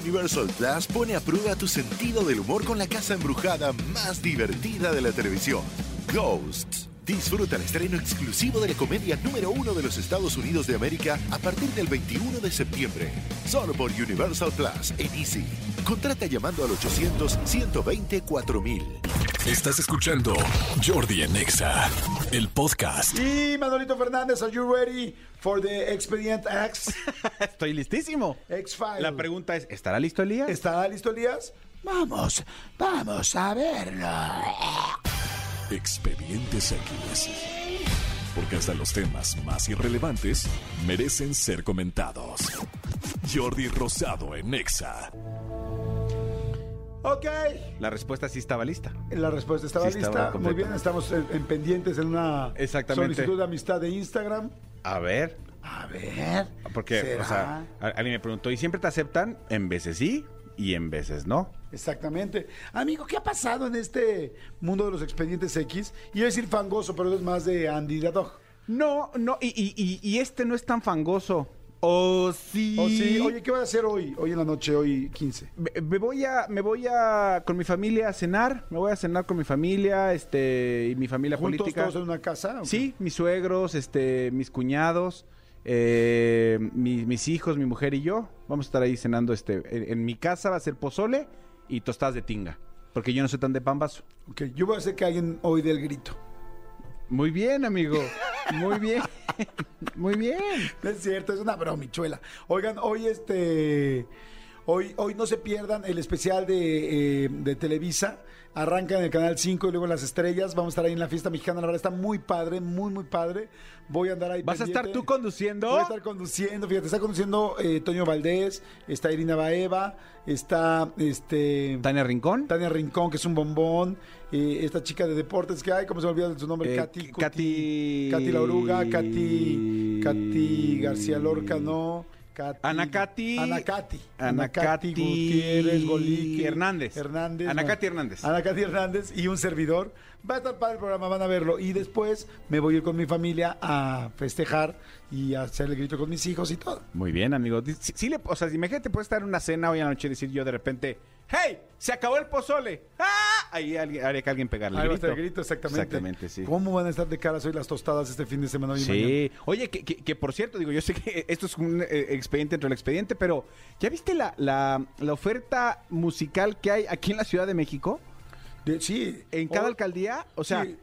Universal Plus pone a prueba tu sentido del humor con la casa embrujada más divertida de la televisión, Ghosts. Disfruta el estreno exclusivo de la comedia número uno de los Estados Unidos de América a partir del 21 de septiembre. Solo por Universal Plus en Easy. Contrata llamando al 800-120-4000. Estás escuchando Jordi en Exa, el podcast. Y Manolito Fernández, are you ready for the Expedient X? Estoy listísimo. X-File. La pregunta es, ¿estará listo Elías? ¿Estará listo, Elías? Vamos, vamos a verlo. Expedientes X. Porque hasta los temas más irrelevantes merecen ser comentados. Jordi Rosado en Exa. Ok. La respuesta sí estaba lista. La respuesta estaba Sí, lista. estaba Muy bien, estamos en, en pendientes en una Exactamente. solicitud de amistad de Instagram. A ver, A ver. porque, ¿será? o sea, a- alguien me preguntó, ¿y siempre te aceptan? En veces sí y en veces no. Exactamente. Amigo, ¿qué ha pasado en este mundo de los expedientes X? Iba a decir fangoso, pero es más de Andy the Dog. No, no, y, y- y- y este no es tan fangoso. ¿O sí? O sí, oye, ¿qué vas a hacer hoy? Hoy en la noche, hoy 15. Me, me voy a, me voy a con mi familia a cenar, me voy a cenar con mi familia, este, y mi familia ¿Juntos política. todos en una casa? Sí, mis suegros, este, mis cuñados, eh, mi- mis hijos, mi mujer y yo. Vamos a estar ahí cenando, este, en, en mi casa va a ser pozole y tostadas de tinga, porque yo no soy tan de pambazo. Ok, yo voy a hacer que alguien hoy dé el grito. Muy bien, amigo. Muy bien. Muy bien. Es cierto, es una bromichuela. Oigan, hoy este. Hoy, hoy no se pierdan el especial de, eh, de Televisa. Arranca en el canal 5 y luego en las estrellas. Vamos a estar ahí en la fiesta mexicana. La verdad está muy padre, muy, muy padre. Voy a andar ahí. ¿Vas a estar tú conduciendo? Voy a estar conduciendo. Fíjate, está conduciendo eh, Toño Valdés, está Irina Baeva, está este. Tania Rincón. Tania Rincón, que es un bombón. eh, esta chica de deportes que hay, ¿cómo se me olvida su nombre? Eh, Katy. Katy- Katy La Oruga, Katy. Katy García Lorca, no. Katy, Ana Katy- Ana Katy. Ana Katy Gutiérrez, Golique. Hernández. Hernández. Ana no. Katy Hernández. Ana Katy Hernández y un servidor. Va a estar para el programa, van a verlo. Y después me voy a ir con mi familia a festejar y a hacer el grito con mis hijos y todo. Muy bien, amigo. Sí, sí le, o sea, imagínate, puedes estar en una cena hoy anoche y decir yo de repente, ¡Hey! ¡Se acabó el pozole! ¡Ah! Ahí alguien, haría que alguien pegarle Ahí va a estar el grito, exactamente. Exactamente, sí. ¿Cómo van a estar de caras hoy las tostadas este fin de semana? hoy y mañana? Sí. Oye, que, que- que por cierto, digo, yo sé que esto es un eh, expediente entre el expediente, pero ¿ya viste la, la, la oferta musical que hay aquí en la Ciudad de México? De- sí. En cada Hoy- alcaldía, o sea, sí,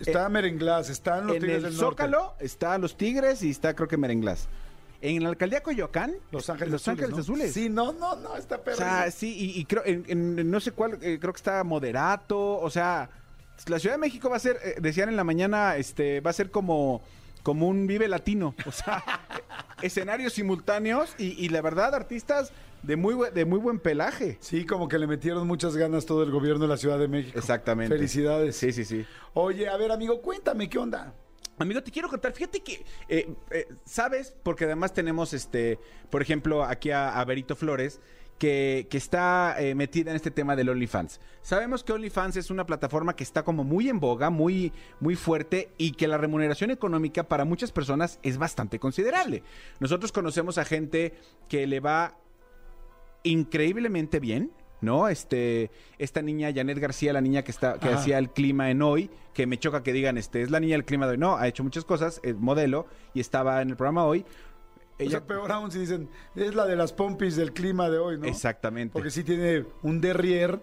está Merenglás, están los en Tigres el del Norte. Zócalo está Los Tigres y está creo que Merenglás. En la alcaldía Coyoacán, Los Ángeles Los Azules. Ángeles ¿no? Azules. Sí, no, no, no, está O perro. sea, sí, y, y creo, en, en no sé cuál, eh, creo que está moderato, o sea, la Ciudad de México va a ser, eh, decían en la mañana, este, va a ser como, como un vive latino, o sea, escenarios simultáneos y, y la verdad, artistas de muy, de muy buen pelaje. Sí, como que le metieron muchas ganas todo el gobierno de la Ciudad de México. Exactamente. Felicidades. Sí, sí, sí. Oye, a ver, amigo, cuéntame, ¿qué onda? Amigo, te quiero contar, fíjate que, eh, eh, ¿sabes? Porque además tenemos, este, por ejemplo, aquí a, a Berito Flores, que, que está eh, metida en este tema del OnlyFans. Sabemos que OnlyFans es una plataforma que está como muy en boga, muy, muy fuerte y que la remuneración económica para muchas personas es bastante considerable. Nosotros conocemos a gente que le va increíblemente bien, ¿no? Este, esta niña, Janet García, la niña que está, que hacía el clima en hoy, que me choca que digan, este, es la niña del clima de hoy. No, ha hecho muchas cosas, es modelo, y estaba en el programa hoy. O sea, peor aún si dicen, es la de las pompis del clima de hoy, ¿no? Exactamente. Porque sí tiene un derrier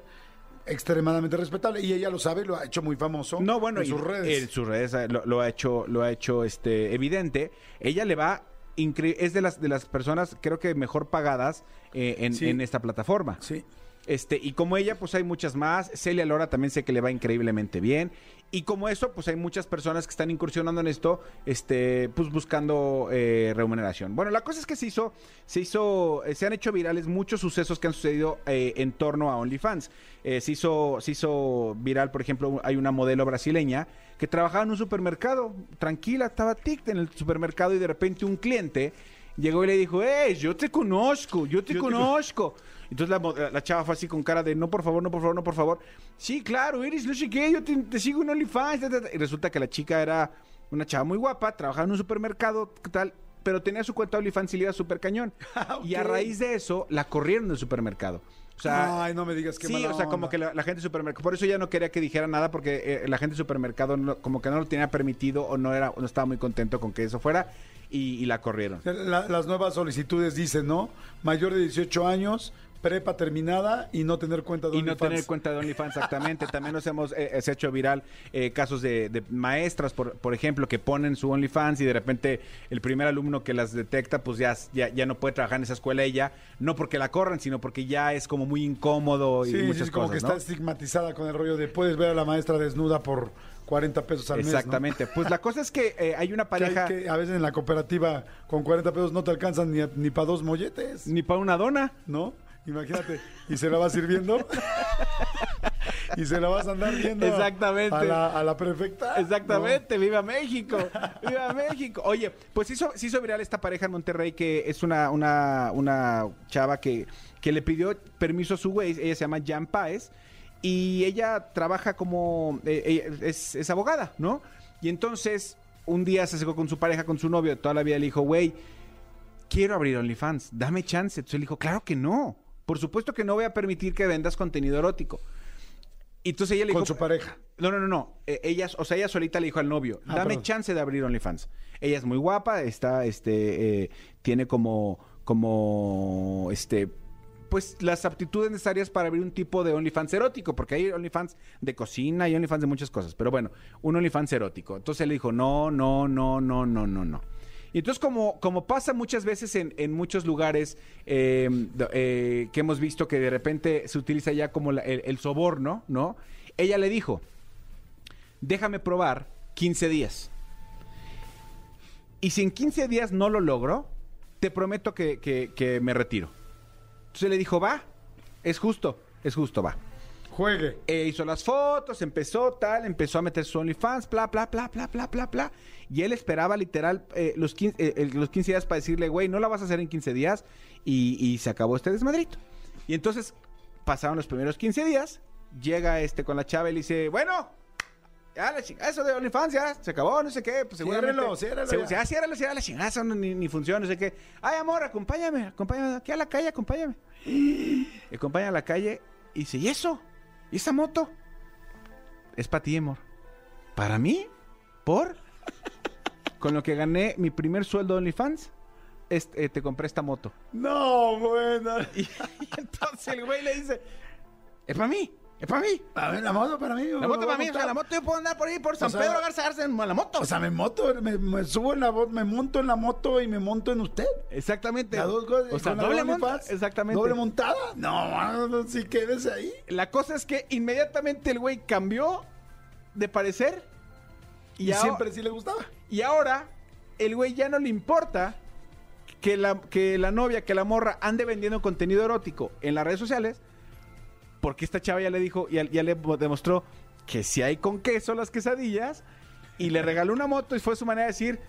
extremadamente respetable y ella lo sabe, lo ha hecho muy famoso No, bueno, en sus redes. En sus redes eh, lo, lo ha hecho, lo ha hecho este evidente. Ella le va es de las de las personas creo que mejor pagadas eh, en, Sí. en esta plataforma. Sí. Este, y como ella, pues hay muchas más. Celia Lora también sé que le va increíblemente bien. Y como eso, pues hay muchas personas que están incursionando en esto, este, pues buscando eh, remuneración. Bueno, la cosa es que se hizo, se hizo, eh, se han hecho virales muchos sucesos que han sucedido eh, en torno a OnlyFans. Se hizo, se hizo viral, por ejemplo, hay una modelo brasileña que trabajaba en un supermercado, tranquila, estaba tic en el supermercado y de repente un cliente llegó y le dijo, hey, yo te conozco, yo te Yo te conozco. Entonces la, la chava fue así con cara de, no, por favor, no, por favor, no, por favor. Sí, claro, eres no sé qué, yo te, te sigo en OnlyFans. ta, ta, ta". Y resulta que la chica era una chava muy guapa, trabajaba en un supermercado, ¿qué tal? pero tenía su cuenta OnlyFans y le iba súper cañón. Ah, Y a raíz de eso, la corrieron del supermercado. O sea, Ay, no me digas que sí, o sea, como que la, la gente de supermercado. Por eso ya no quería que dijera nada porque eh, la gente de supermercado no- como que no lo tenía permitido o no era, no estaba muy contento con que eso fuera y, y la corrieron. La- las nuevas solicitudes dicen, ¿no? Mayor de 18 años, prepa terminada y no tener cuenta de Y no OnlyFans. tener cuenta de OnlyFans, exactamente. También nos hemos eh, se ha hecho viral eh, casos de, de maestras, por, por ejemplo, que ponen su OnlyFans y de repente el primer alumno que las detecta, pues ya, ya, ya no puede trabajar en esa escuela ella, no porque la corran, sino porque ya es como muy incómodo y Sí, muchas sí, como cosas, que ¿no? está estigmatizada con el rollo de puedes ver a la maestra desnuda por 40 pesos al mes. ¿no? Exactamente. Pues la cosa es que eh, hay una Que hay pareja, que a veces en la cooperativa con 40 pesos no te alcanzan ni, ni para dos molletes, ni para una dona. ¿no? Imagínate, y se la vas sirviendo y se la vas a andar viendo Exactamente. a la, a la prefecta. Exactamente, viva México, viva México. Oye, pues hizo, se hizo viral esta pareja en Monterrey que es una, una, una chava que, que le pidió permiso a su güey, ella se llama Jan Páez, y ella trabaja como, eh, ella es, es abogada, ¿no? Y entonces un día se acercó con su pareja, con su novio, toda la vida le dijo, güey, quiero abrir OnlyFans, dame chance. Entonces él dijo, claro que no, por supuesto que no voy a permitir que vendas contenido erótico. Y entonces ella le Con dijo, su pareja. no, no, no, no. Eh, ella, o sea, ella solita le dijo al novio, Ah, dame perdón. chance de abrir OnlyFans. Ella es muy guapa, está, este, eh, tiene como, como, este, pues las aptitudes necesarias para abrir un tipo de OnlyFans erótico, porque hay OnlyFans de cocina y OnlyFans de muchas cosas. Pero bueno, un OnlyFans erótico. Entonces él le dijo, no, no, no, no, no, no, no. Y entonces, como, como pasa muchas veces en, en muchos lugares eh, eh, que hemos visto que de repente se utiliza ya como el, el soborno, ¿no? Ella le dijo, déjame probar 15 días. Y si en 15 días no lo logro, te prometo que, que- que me retiro. Entonces le dijo, va, es justo, es justo, va. Juegue. Eh, hizo las fotos, empezó tal, empezó a meter su OnlyFans, bla, bla, bla, bla, bla, bla, bla. Y él esperaba literal eh, los, 15, eh, los 15 días para decirle, güey, no la vas a hacer en 15 días. Y, y se acabó este desmadrito. Y entonces pasaron los primeros 15 días, llega este con la chava y le dice, bueno, ya la chingada, eso de OnlyFans ya se acabó, no sé qué, pues seguramente. Ciérrelo, ciérrelo se- ya. ah, ciérralo, ciérralo, la chingada, eso no- ni, ni funciona, no sé qué. Ay, amor, acompáñame, acompáñame aquí a la calle, acompáñame. Y acompaña a la calle y dice, ¿y eso? ¿Y esa moto? Es para ti, amor. ¿Para mí? ¿Por? Con lo que gané mi primer sueldo de OnlyFans, es- eh, te compré esta moto. No, bueno. Y, y entonces el güey le dice, es para mí, es para mí. A ver, la moto para mí. La moto para mí, o sea, la moto yo puedo andar por ahí por San sea, Pedro Garza Garza en la moto. O sea, me moto, me, me subo en la moto, me monto en la moto y me monto en usted. Exactamente. Las dos cosas. O sea, doble OnlyFans, monta. Exactamente. Doble montada. No, si quedes ahí. La cosa es que inmediatamente el güey cambió de parecer. Y, ahora- siempre sí le gustaba. Y ahora, el güey ya no le importa que la, que la novia, que la morra ande vendiendo contenido erótico en las redes sociales, porque esta chava ya le dijo, ya, ya le demostró que si hay con queso las quesadillas, y le regaló una moto y fue su manera de decir,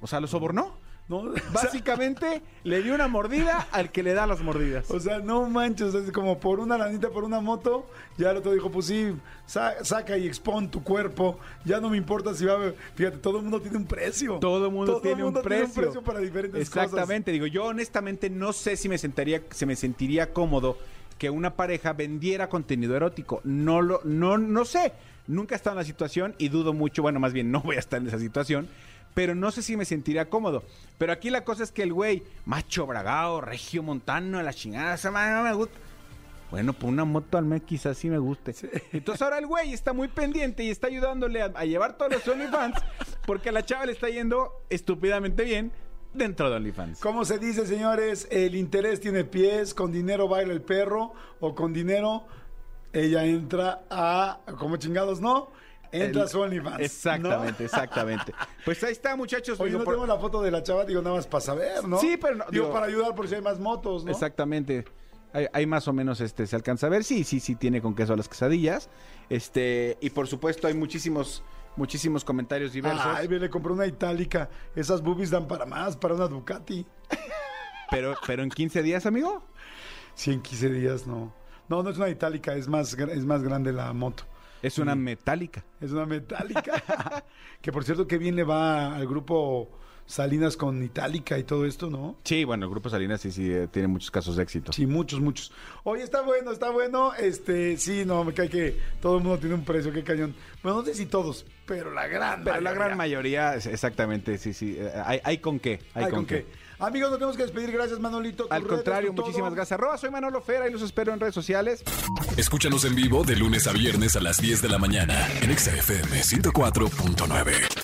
o sea, lo sobornó. ¿no? O sea, Básicamente le dio una mordida al que le da las mordidas. O sea, no manches, es como por una lanita, por una moto, ya el otro dijo, pues sí, sa- saca y expon tu cuerpo, ya no me importa si va a... Fíjate, todo el mundo tiene un precio. Todo el mundo, tiene, mundo un precio. para diferentes Exactamente, digo, yo honestamente no sé si me sentaría, se me sentiría cómodo que una pareja vendiera contenido erótico. No lo, no, no sé. Nunca he estado en la situación y dudo mucho, bueno, más bien no voy a estar en esa situación, pero no sé si me sentiría cómodo. Pero aquí la cosa es que el güey, macho bragado, regio montano, la chingada, esa madre no me gusta. Bueno, por una moto al mes quizás sí me guste. Entonces ahora el güey está muy pendiente y está ayudándole a, a llevar todos los OnlyFans porque a la chava le está yendo estúpidamente bien dentro de OnlyFans. ¿Cómo se dice, señores? El interés tiene pies, con dinero baila el perro, o con dinero ella entra a... como chingados, ¿no? Entra a su OnlyFans. Exactamente, exactamente. Pues ahí está, muchachos. Oye, Digo, no por- tengo la foto de la chava, digo, nada más para saber, ¿no? Sí, pero no- Digo, digo- para ayudar por si hay más motos, ¿no? Exactamente. Hay, hay más o menos, este, se alcanza a ver. Sí, sí, sí tiene con queso las quesadillas. Este, y por supuesto hay muchísimos, muchísimos comentarios diversos. Ay, le compré una itálica. Esas boobies dan para más, para una Ducati. Pero, pero en 15 días, amigo. Sí, en 15 días no. No, no es una itálica, es más, es más grande la moto. Es una metálica. Es una metálica. que por cierto, que bien le va al grupo Salinas con Itálica y todo esto, ¿no? Sí, bueno, el Grupo Salinas sí, sí, eh, tiene muchos casos de éxito. Sí, muchos, muchos. Oye, está bueno, está bueno. Este, sí, no, me cae que todo el mundo tiene un precio, qué cañón. Bueno, no sé si todos, pero la gran Pero la mayoría. gran mayoría, exactamente, sí, sí. eh, Hay, hay con qué, hay, Ay, con, qué. Amigos, nos tenemos que despedir. Gracias, Manolito. Al redes, contrario, todo. muchísimas gracias. Arroba, soy Manolo Fera y los espero en redes sociales. Escúchanos en vivo de lunes a viernes a las 10 de la mañana en Exa FM 104.9.